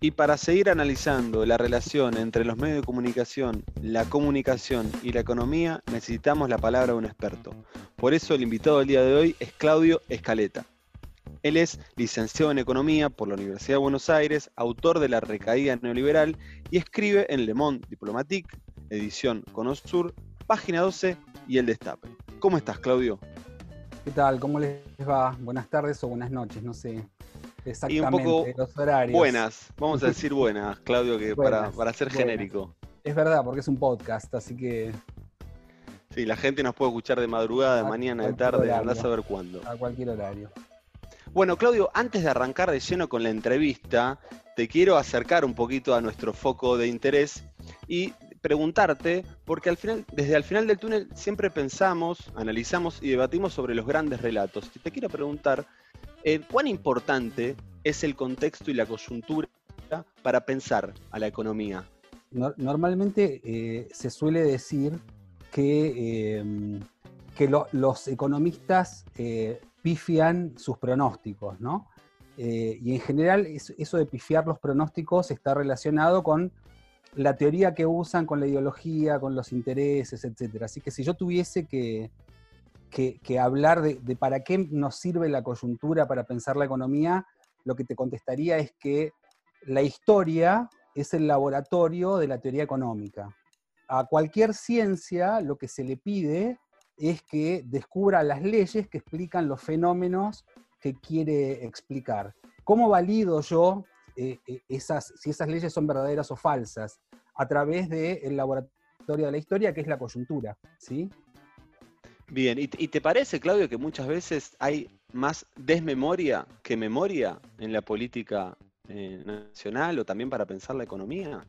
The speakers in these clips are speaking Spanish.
Y para seguir analizando la relación entre los medios de comunicación, la comunicación y la economía, necesitamos la palabra de un experto. Por eso el invitado del día de hoy es Claudio Escaleta. Él es licenciado en Economía por la Universidad de Buenos Aires, autor de La Recaída Neoliberal y escribe en Le Monde Diplomatique, edición Conosur, página 12 y El Destape. ¿Cómo estás, Claudio? ¿Qué tal? ¿Cómo les va? Buenas tardes o buenas noches, no sé exactamente y un poco los horarios. Buenas, vamos a decir buenas, Claudio, que para, para ser genérico. Es verdad, porque es un podcast, así que. Sí, la gente nos puede escuchar de madrugada, de mañana, de tarde, andás a saber cuándo. A cualquier horario. Bueno, Claudio, antes de arrancar de lleno con la entrevista, te quiero acercar un poquito a nuestro foco de interés y preguntarte, porque al final, desde el final del túnel siempre pensamos, analizamos y debatimos sobre los grandes relatos. Y te quiero preguntar, eh, ¿cuán importante es el contexto y la coyuntura para pensar a la economía? normalmente eh, se suele decir que, em, que los economistas eh, pifian sus pronósticos, ¿no? y en general eso de pifiar los pronósticos está relacionado con la teoría que usan, con la ideología, con los intereses, etc. Así que si yo tuviese que, que, hablar de, para qué nos sirve la coyuntura para pensar la economía, lo que te contestaría es que la historia es el laboratorio de la teoría económica. A cualquier ciencia lo que se le pide es que descubra las leyes que explican los fenómenos que quiere explicar. ¿Cómo valido yo eh, eh, esas, si esas leyes son verdaderas o falsas? A través del laboratorio de la historia, que es la coyuntura. ¿sí? Bien, ¿Y, te parece, Claudio, que muchas veces hay más desmemoria que memoria en la política eh, nacional o también para pensar la economía?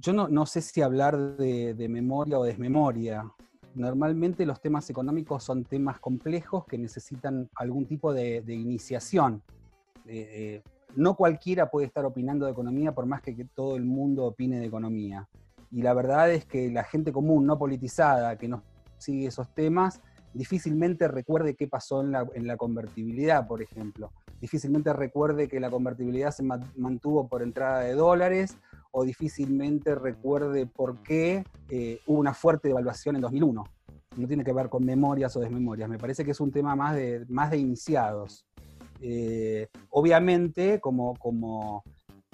Yo no, sé si hablar de, memoria o desmemoria. Normalmente los temas económicos son temas complejos que necesitan algún tipo de, iniciación. Eh, eh, no cualquiera puede estar opinando de economía por más que todo el mundo opine de economía. Y la verdad es que la gente común, no politizada, que nos sigue esos temas, difícilmente recuerde qué pasó en la, convertibilidad, por ejemplo. Difícilmente recuerde que la convertibilidad se mantuvo por entrada de dólares o difícilmente recuerde por qué eh, hubo una fuerte devaluación en 2001. No tiene que ver con memorias o desmemorias. Me parece que es un tema más de, más de iniciados. Eh, obviamente, como, como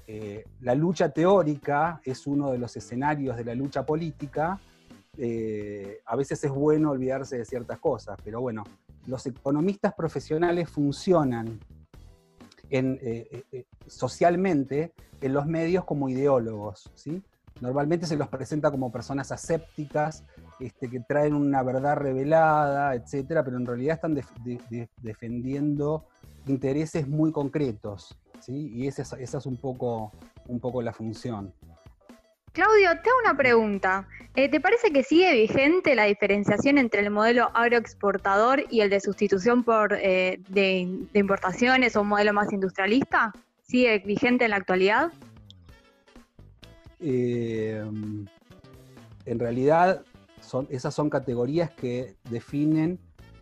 eh, la lucha teórica es uno de los escenarios de la lucha política, eh, a veces es bueno olvidarse de ciertas cosas, pero bueno, los economistas profesionales funcionan eh, eh, socialmente en los medios como ideólogos, ¿sí? Normalmente se los presenta como personas asépticas, este, que traen una verdad revelada, etcétera, pero en realidad están defendiendo intereses muy concretos, ¿sí? Y esa es, un, poco, un poco la función. Claudio, te hago una pregunta. Eh, ¿Te parece que sigue vigente la diferenciación entre el modelo agroexportador y el de sustitución por eh, de, importaciones o un modelo más industrialista? ¿Sigue vigente en la actualidad? Eh, en realidad, esas son categorías que definen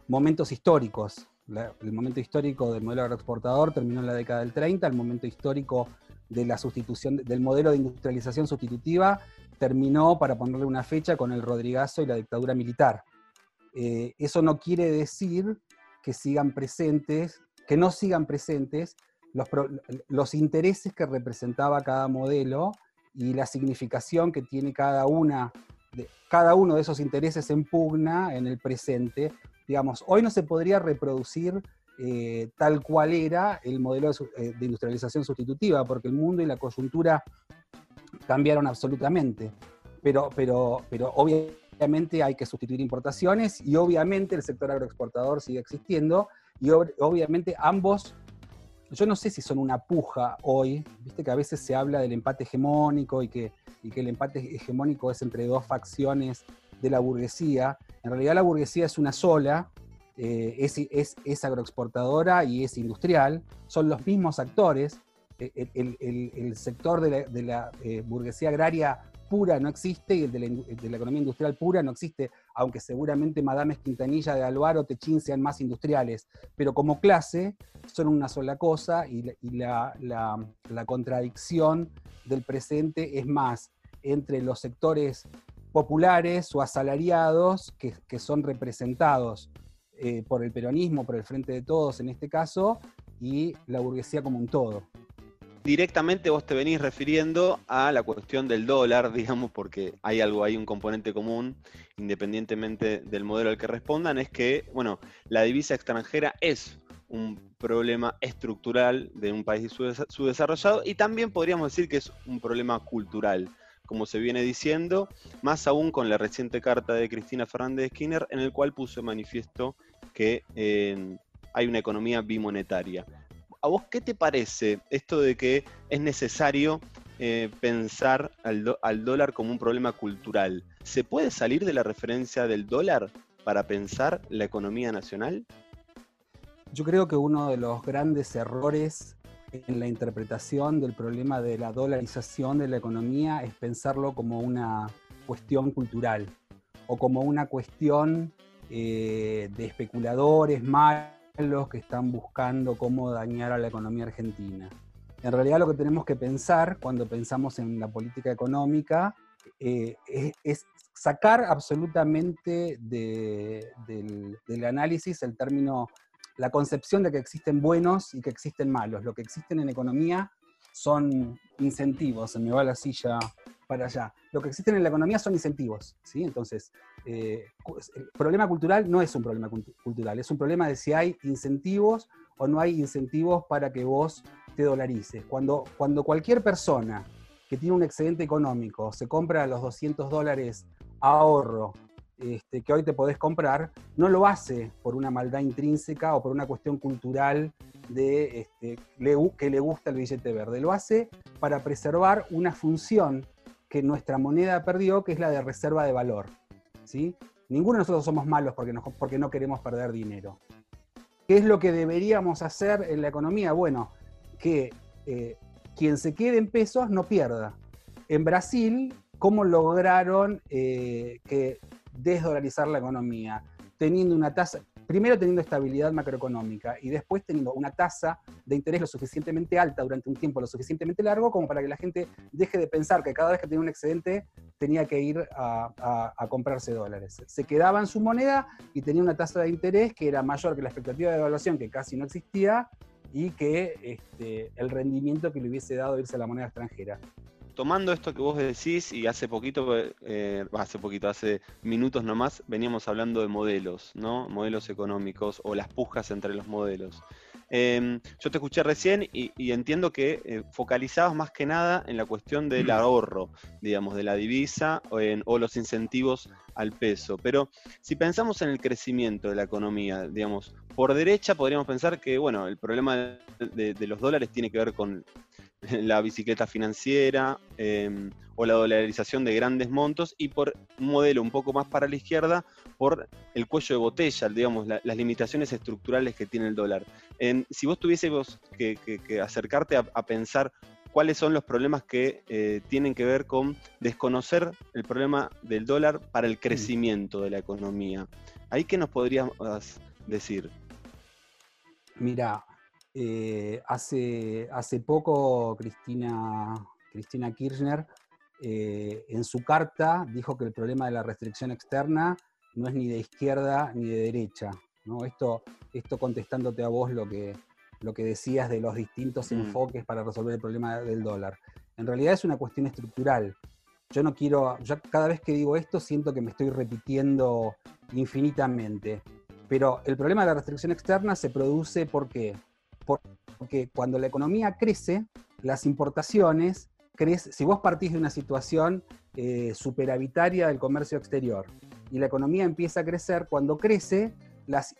momentos históricos. el momento histórico del modelo agroexportador terminó en la década del 30, el momento histórico de la sustitución, del modelo de industrialización sustitutiva terminó, para ponerle una fecha, con el Rodrigazo y la dictadura militar. Eh, eso no quiere decir que sigan presentes, que no sigan presentes los, los, intereses que representaba cada modelo y la significación que tiene cada, una de, cada uno de esos intereses en pugna en el presente. Digamos, hoy no se podría reproducir eh, tal cual era el modelo eh, de, industrialización sustitutiva, porque el mundo y la coyuntura cambiaron absolutamente. Pero, pero, pero obviamente hay que sustituir importaciones y obviamente el sector agroexportador sigue existiendo y obviamente ambos, yo no sé si son una puja hoy, viste que a veces se habla del empate hegemónico y que, y que el empate hegemónico es entre dos facciones de la burguesía. En realidad la burguesía es una sola, eh, es, agroexportadora y es industrial, son los mismos actores. E, el, sector de la, eh, burguesía agraria pura no existe y el de, la, economía industrial pura no existe. aunque seguramente Madame Quintanilla de Alvaro Techín sean más industriales, pero como clase son una sola cosa y, la, contradicción del presente es más entre los sectores populares o asalariados que, son representados eh, por el peronismo, por el Frente de Todos en este caso, y la burguesía como un todo. Directamente vos te venís refiriendo a la cuestión del dólar, digamos, porque hay algo ahí, un componente común, independientemente del modelo al que respondan, es que, bueno, la divisa extranjera es un problema estructural de un país subdesarrollado y también podríamos decir que es un problema cultural, como se viene diciendo, más aún con la reciente carta de Cristina Fernández de Skinner, en el cual puso manifiesto que hay una economía bimonetaria. ¿A vos qué te parece esto de que es necesario eh, pensar al, al, dólar como un problema cultural? ¿Se puede salir de la referencia del dólar para pensar la economía nacional? Yo creo que uno de los grandes errores en la interpretación del problema de la dolarización de la economía es pensarlo como una cuestión cultural o como una cuestión eh, de especuladores malos los que están buscando cómo dañar a la economía argentina. En realidad lo que tenemos que pensar cuando pensamos en la política económica eh, es, sacar absolutamente del, del, análisis el término, la concepción de que existen buenos y que existen malos. Lo que existen en economía son incentivos, se me va la silla para allá. Lo que existen en la economía son incentivos, ¿sí? Entonces, eh, el problema cultural no es un problema cultural, es un problema de si hay incentivos o no hay incentivos para que vos te dolarices. Cuando, cuando cualquier persona que tiene un excedente económico se compra los 200 dólares ahorro este, que hoy te podés comprar, no lo hace por una maldad intrínseca o por una cuestión cultural de este, que le gusta el billete verde. Lo hace para preservar una función que nuestra moneda perdió, que es la de reserva de valor. ¿sí? Ninguno de nosotros somos malos porque porque no queremos perder dinero. ¿Qué es lo que deberíamos hacer en la economía? Bueno, que eh, quien se quede en pesos no pierda. En Brasil, ¿cómo lograron eh, desdolarizar la economía? Teniendo una tasa, primero teniendo estabilidad macroeconómica y después teniendo una tasa de interés lo suficientemente alta durante un tiempo lo suficientemente largo como para que la gente deje de pensar que cada vez que tenía un excedente tenía que ir a, comprarse dólares. Se quedaba en su moneda y tenía una tasa de interés que era mayor que la expectativa de evaluación, que casi no existía, y que este, el rendimiento que le hubiese dado irse a la moneda extranjera tomando esto que vos decís, y hace poquito, eh, hace poquito, hace minutos nomás, veníamos hablando de modelos, ¿no? Modelos económicos o las pujas entre los modelos. Em, yo te escuché recién y, entiendo que eh, focalizabas más que nada en la cuestión del mm. ahorro, digamos, de la divisa o, en, o, los incentivos al peso. Pero si pensamos en el crecimiento de la economía, digamos, por derecha podríamos pensar que, bueno, el problema de los dólares tiene que ver con la bicicleta financiera em, o la dolarización de grandes montos y por un modelo un poco más para la izquierda por el cuello de botella, digamos, las limitaciones estructurales que tiene el dólar. si vos tuviésemos que, acercarte a, pensar cuáles son los problemas que eh, tienen que ver con desconocer el problema del dólar para el crecimiento de la economía, ¿ahí qué nos podrías decir? Mira, eh, hace, hace poco Cristina, Cristina Kirchner eh, en su carta dijo que el problema de la restricción externa no es ni de izquierda ni de derecha. ¿no? Esto, esto contestándote a vos lo que, lo que decías de los distintos mm. enfoques para resolver el problema del dólar. En realidad es una cuestión estructural. Yo no quiero, cada vez que digo esto siento que me estoy repitiendo infinitamente. Pero el problema de la restricción externa se produce porque porque cuando la economía crece, las importaciones. Si vos partís de una situación eh, superavitaria del comercio exterior y la economía empieza a crecer, cuando crece, las,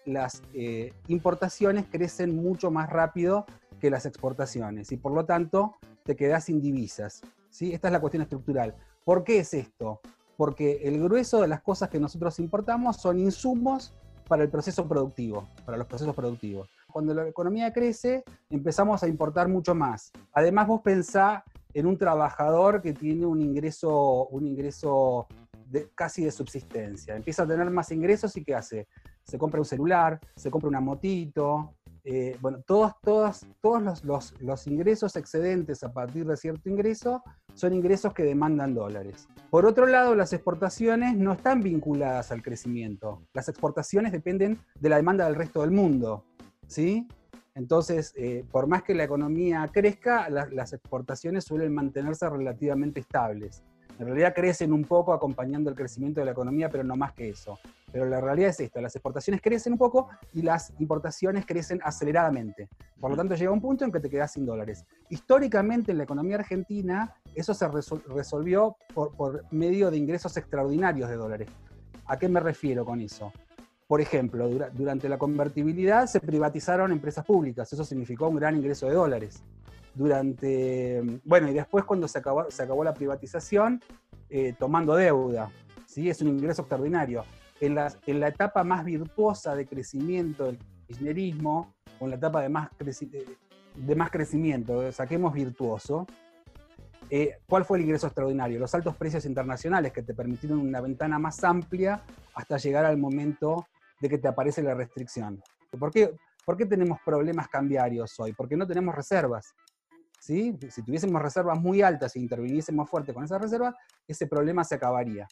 eh, importaciones crecen mucho más rápido que las exportaciones y por lo tanto te quedás sin divisas. ¿sí? Esta es la cuestión estructural. ¿Por qué es esto? Porque el grueso de las cosas que nosotros importamos son insumos para el proceso productivo, para los procesos productivos. Cuando la economía crece, empezamos a importar mucho más. Además, vos pensá en un trabajador que tiene un ingreso, un ingreso casi de subsistencia. Empieza a tener más ingresos y ¿qué hace? Se compra un celular, se compra una motito, eh, bueno, todos, todos, todos los, los, ingresos excedentes a partir de cierto ingreso son ingresos que demandan dólares. Por otro lado, las exportaciones no están vinculadas al crecimiento. Las exportaciones dependen de la demanda del resto del mundo. ¿sí? Entonces, eh, por más que la economía crezca, las exportaciones suelen mantenerse relativamente estables. En realidad crecen un poco acompañando el crecimiento de la economía, pero no más que eso. Pero la realidad es esta, las exportaciones crecen un poco y las importaciones crecen aceleradamente. Por lo tanto, llega un punto en que te quedas sin dólares. Históricamente en la economía argentina eso se resolvió por, medio de ingresos extraordinarios de dólares. ¿A qué me refiero con eso? Por ejemplo, durante la convertibilidad se privatizaron empresas públicas, eso significó un gran ingreso de dólares durante, bueno, y después cuando se acabó, se acabó la privatización, eh, tomando deuda, ¿sí? Es un ingreso extraordinario. En la, en la etapa más virtuosa de crecimiento del kirchnerismo, o en la etapa de más, de más crecimiento, saquemos virtuoso, eh, ¿cuál fue el ingreso extraordinario? Los altos precios internacionales que te permitieron una ventana más amplia hasta llegar al momento de que te aparece la restricción. ¿Por qué, ¿Por qué tenemos problemas cambiarios hoy? Porque no tenemos reservas. Si tuviésemos reservas muy altas e interviniésemos fuerte con esas reservas, ese problema se acabaría.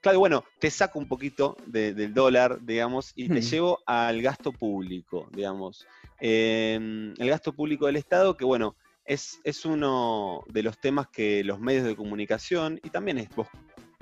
Claro, bueno, te saco un poquito del dólar, digamos, y te llevo al gasto público, digamos. Em, el gasto público del Estado, que bueno, es, es, uno de los temas que los medios de comunicación, y también es vos,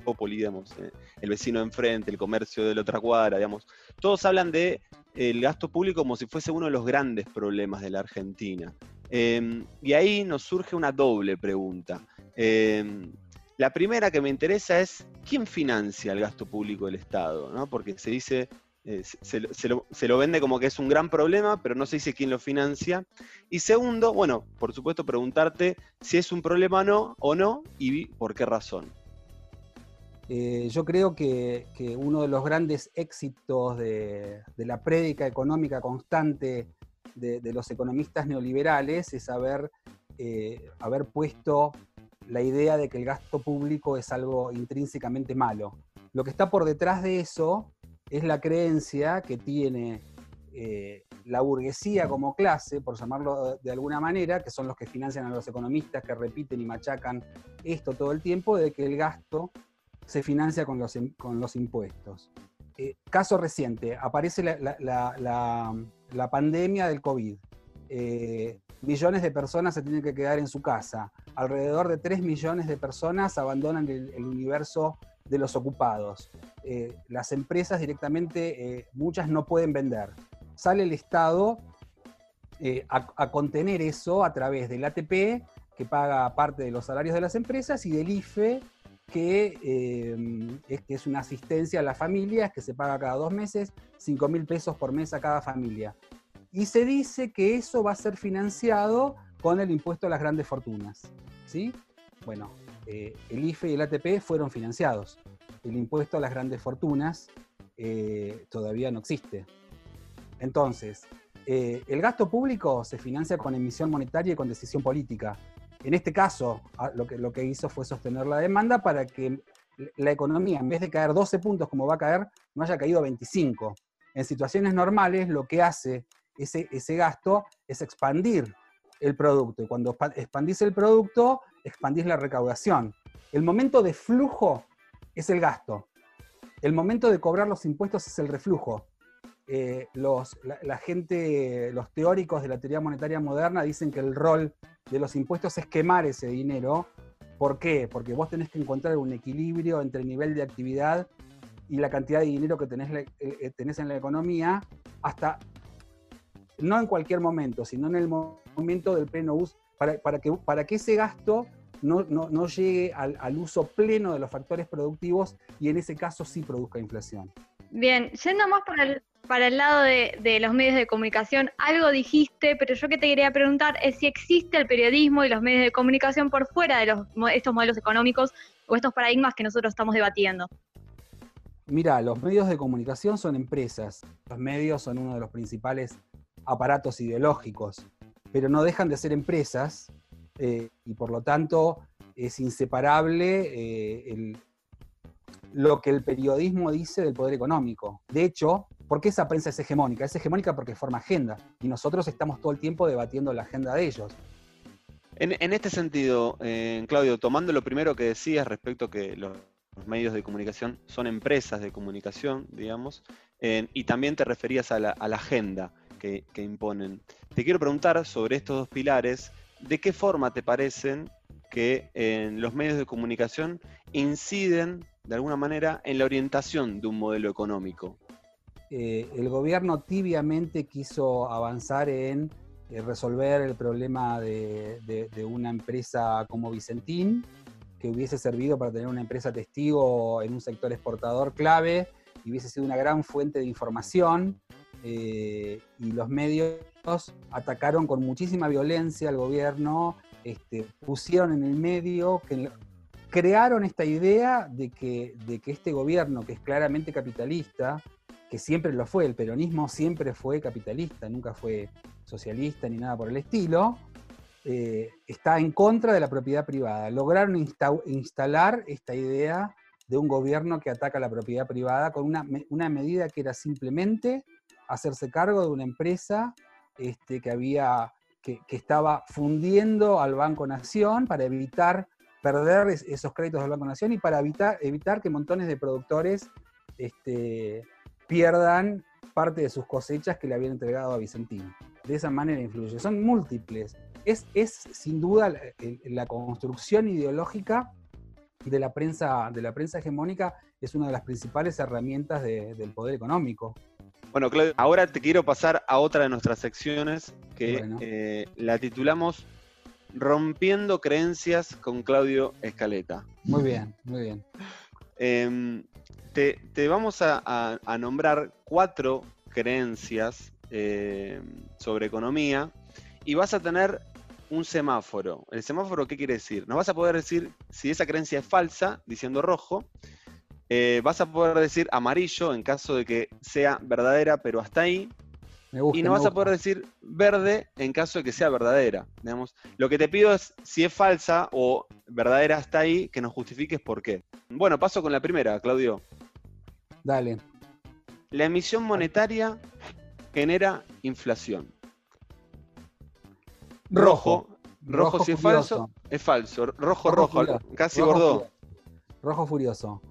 Popoli, digamos, eh, el vecino de enfrente, el comercio de la otra cuadra, digamos, todos hablan de el gasto público como si fuese uno de los grandes problemas de la Argentina. Em, y ahí nos surge una doble pregunta. Em, la primera que me interesa es, ¿quién financia el gasto público del Estado? Porque se dice, eh, se, lo, vende como que es un gran problema, pero no se dice quién lo financia. Y segundo, bueno, por supuesto preguntarte si es un problema no, o no y por qué razón. Eh, yo creo que, uno de los grandes éxitos de, la prédica económica constante de, los economistas neoliberales es haber, eh, haber puesto la idea de que el gasto público es algo intrínsecamente malo. Lo que está por detrás de eso es la creencia que tiene eh, la burguesía como clase, por llamarlo de alguna manera, que son los que financian a los economistas, que repiten y machacan esto todo el tiempo, de que el gasto se financia con los, con los impuestos. Eh, caso reciente, aparece la la pandemia del COVID. Eh, millones de personas se tienen que quedar en su casa. Alrededor de 3 millones de personas abandonan el, universo de los ocupados. Eh, las empresas directamente, muchas no pueden vender. Sale el Estado a, contener eso a través del ATP, que paga parte de los salarios de las empresas, y del IFE, que es, que es una asistencia a las familias que se paga cada dos meses, 5 mil pesos por mes a cada familia y se dice que eso va a ser financiado con el impuesto a las grandes fortunas. ¿sí? Bueno, eh, el IFE y el ATP fueron financiados. El impuesto a las grandes fortunas eh, todavía no existe. Entonces, eh, el gasto público se financia con emisión monetaria y con decisión política. En este caso, ah, lo que, hizo fue sostener la demanda para que la economía, en vez de caer 12 puntos como va a caer, no haya caído 25. En situaciones normales, lo que hace ese, gasto es expandir el producto. Y cuando expandís el producto, expandís la recaudación. El momento de flujo es el gasto. El momento de cobrar los impuestos es el reflujo. Eh, los, la, gente, los teóricos de la teoría monetaria moderna dicen que el rol de los impuestos es quemar ese dinero. ¿Por qué? Porque vos tenés que encontrar un equilibrio entre el nivel de actividad y la cantidad de dinero que tenés, eh, tenés en la economía hasta no en cualquier momento, sino en el momento del pleno uso, para, que, para que ese gasto no, no, llegue al, uso pleno de los factores productivos y en ese caso sí produzca inflación. Bien, yendo más para el, para el lado de, los medios de comunicación, algo dijiste, pero yo que te quería preguntar es si existe el periodismo y los medios de comunicación por fuera de los, estos modelos económicos o estos paradigmas que nosotros estamos debatiendo. Mira, los medios de comunicación son empresas. Los medios son uno de los principales aparatos ideológicos, pero no dejan de ser empresas eh, y por lo tanto es inseparable eh, lo que el periodismo dice del poder económico. De hecho, ¿por qué esa prensa es hegemónica? Es hegemónica porque forma agenda y nosotros estamos todo el tiempo debatiendo la agenda de ellos. En, este sentido, eh, Claudio, tomando lo primero que decías respecto a que los, medios de comunicación son empresas de comunicación, digamos, y también te referías a la, agenda que, imponen. Te quiero preguntar sobre estos dos pilares, ¿de qué forma te parecen que los medios de comunicación inciden de alguna manera en la orientación de un modelo económico? Eh, el gobierno tibiamente quiso avanzar en eh, resolver el problema de, una empresa como Vicentín, que hubiese servido para tener una empresa testigo en un sector exportador clave y hubiese sido una gran fuente de información. Eh, y los medios atacaron con muchísima violencia al gobierno este, pusieron en el medio, que crearon esta idea de que, de que este gobierno, que es claramente capitalista, que siempre lo fue, el peronismo siempre fue capitalista, nunca fue socialista ni nada por el estilo, eh, está en contra de la propiedad privada. Lograron instalar esta idea de un gobierno que ataca la propiedad privada con una, una medida que era simplemente hacerse cargo de una empresa este, que había que, estaba fundiendo al Banco Nación para evitar perder esos créditos del Banco Nación y para evitar, evitar que montones de productores este, pierdan parte de sus cosechas que le habían entregado a Vicentino. De esa manera influye. Son múltiples. Es, es sin duda la, construcción ideológica de la, prensa, de la prensa hegemónica es una de las principales herramientas del poder económico. Bueno, Claudio, ahora te quiero pasar a otra de nuestras secciones que eh, la titulamos Rompiendo creencias con Claudio Escaleta. Muy bien, muy bien. Em, te, vamos a, nombrar cuatro creencias em, sobre economía y vas a tener un semáforo. ¿El semáforo qué quiere decir? Nos vas a poder decir si esa creencia es falsa, diciendo rojo, eh, vas a poder decir amarillo en caso de que sea verdadera, pero hasta ahí. Y no vas a poder decir verde en caso de que sea verdadera. Digamos. Lo que te pido es, si es falsa o verdadera hasta ahí, que nos justifiques por qué. Bueno, paso con la primera, Claudio. Dale. La emisión monetaria genera inflación. Rojo. Rojo, si es falso, es falso. Rojo, rojo, casi bordó. Rojo furioso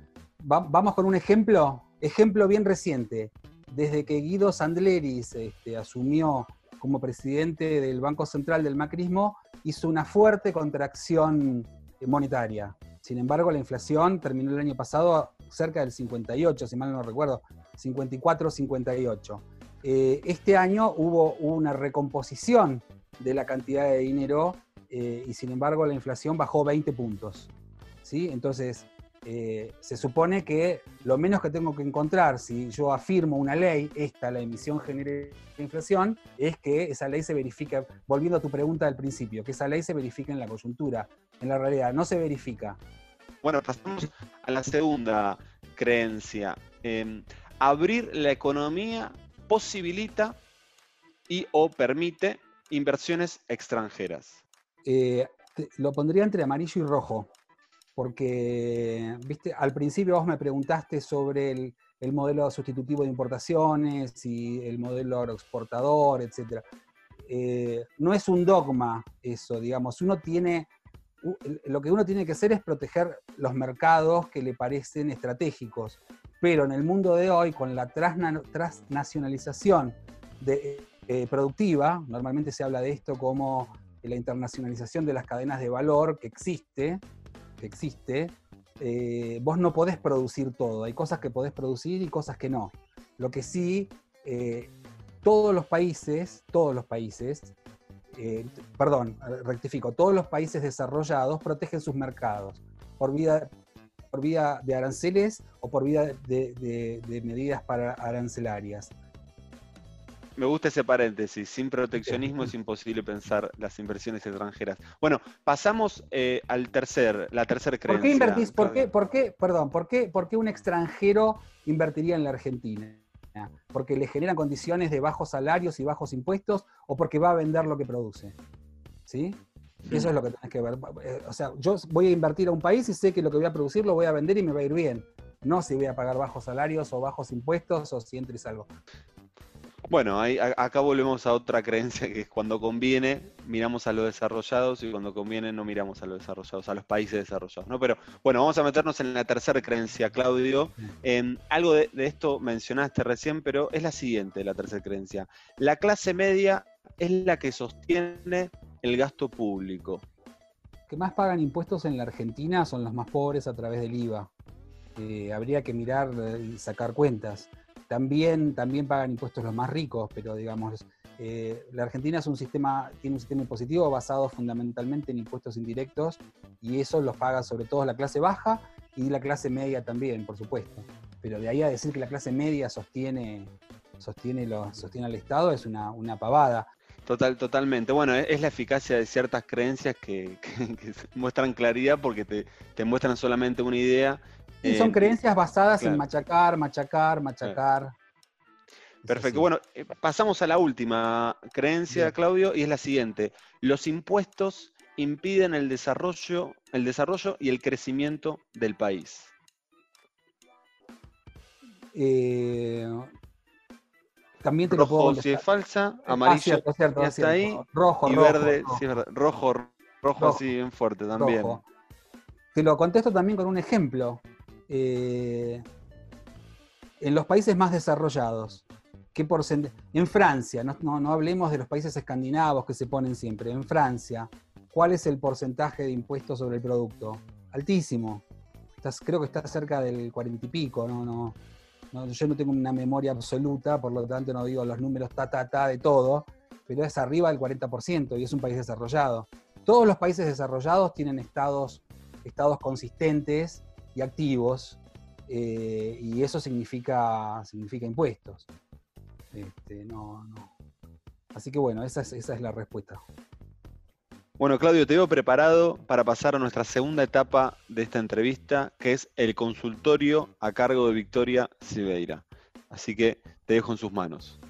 vamos con un ejemplo, ejemplo bien reciente. Desde que Guido Sandleris este, asumió como presidente del Banco Central del Macrismo, hizo una fuerte contracción monetaria. Sin embargo, la inflación terminó el año pasado cerca del 58, si mal no recuerdo, 54, 58. Eh, este año hubo una recomposición de la cantidad de dinero eh, y sin embargo la inflación bajó 20 puntos. ¿sí? Entonces, eh, se supone que lo menos que tengo que encontrar si yo afirmo una ley, esta, la emisión genera inflación, es que esa ley se verifique, volviendo a tu pregunta del principio, que esa ley se verifique en la coyuntura, en la realidad, no se verifica. Bueno, pasamos a la segunda creencia. Em, abrir la economía posibilita y o permite inversiones extranjeras. Eh, lo pondría entre amarillo y rojo porque, viste, al principio vos me preguntaste sobre el, modelo sustitutivo de importaciones y el modelo agroexportador, etc. Eh, no es un dogma eso, digamos, uno tiene, lo que uno tiene que hacer es proteger los mercados que le parecen estratégicos, pero en el mundo de hoy, con la transnacionalización de, eh, productiva, normalmente se habla de esto como la internacionalización de las cadenas de valor que existe, existe, eh, vos no podés producir todo. Hay cosas que podés producir y cosas que no. Lo que sí, eh, todos los países, todos los países, eh, perdón, rectifico, todos los países desarrollados protegen sus mercados por vía, por vía de aranceles o por vía de medidas para arancelarias. Me gusta ese paréntesis. Sin proteccionismo es imposible pensar las inversiones extranjeras. Bueno, pasamos eh, al tercer, la tercera creencia. ¿Por qué invertís? ¿Por qué, por qué, perdón, por qué, por qué un extranjero invertiría en la Argentina? ¿Porque le generan condiciones de bajos salarios y bajos impuestos o porque va a vender lo que produce? ¿Sí? Eso es lo que tenés que ver. Eh, o sea, yo voy a invertir a un país y sé que lo que voy a producir lo voy a vender y me va a ir bien. no si voy a pagar bajos salarios o bajos impuestos o si entres algo. Bueno, ahí, acá volvemos a otra creencia que es cuando conviene miramos a los desarrollados y cuando conviene no miramos a los desarrollados, a los países desarrollados. ¿no? Pero bueno, vamos a meternos en la tercera creencia, Claudio. En algo de, esto mencionaste recién, pero es la siguiente, la tercera creencia. La clase media es la que sostiene el gasto público. que más pagan impuestos en la Argentina son los más pobres a través del IVA. Eh, habría que mirar y sacar cuentas. También, también pagan impuestos los más ricos, pero digamos, eh, la Argentina es un sistema, tiene un sistema impositivo basado fundamentalmente en impuestos indirectos y eso los paga sobre todo la clase baja y la clase media también, por supuesto. Pero de ahí a decir que la clase media sostiene, sostiene, lo, sostiene al Estado es una, pavada. Total, totalmente. Bueno, es la eficacia de ciertas creencias que, muestran claridad porque te, muestran solamente una idea y son creencias basadas en machacar, machacar, machacar. Perfecto. Bueno, eh, pasamos a la última creencia, Claudio, y es la siguiente. Los impuestos impiden el desarrollo, el desarrollo y el crecimiento del país. Eh, también te rojo, lo puedo si es falsa, ah, amarillo cierto, está ahí, rojo, y verde, rojo, rojo. rojo, rojo, así bien fuerte también. Te lo contesto también con un ejemplo. Eh, en los países más desarrollados, ¿qué En Francia, no, hablemos de los países escandinavos que se ponen siempre, en Francia, ¿cuál es el porcentaje de impuestos sobre el producto? Altísimo. creo que está cerca del cuarenta y pico, no, no, yo no tengo una memoria absoluta, por lo tanto no digo los números ta, ta, ta de todo, pero es arriba del 40% y es un país desarrollado. Todos los países desarrollados tienen estados, estados consistentes y activos, eh, y eso significa, significa impuestos. Este, no, no. Así que bueno, esa es, esa es la respuesta. Bueno, Claudio, te veo preparado para pasar a nuestra segunda etapa de esta entrevista, que es el consultorio a cargo de Victoria Silveira. Así que te dejo en sus manos.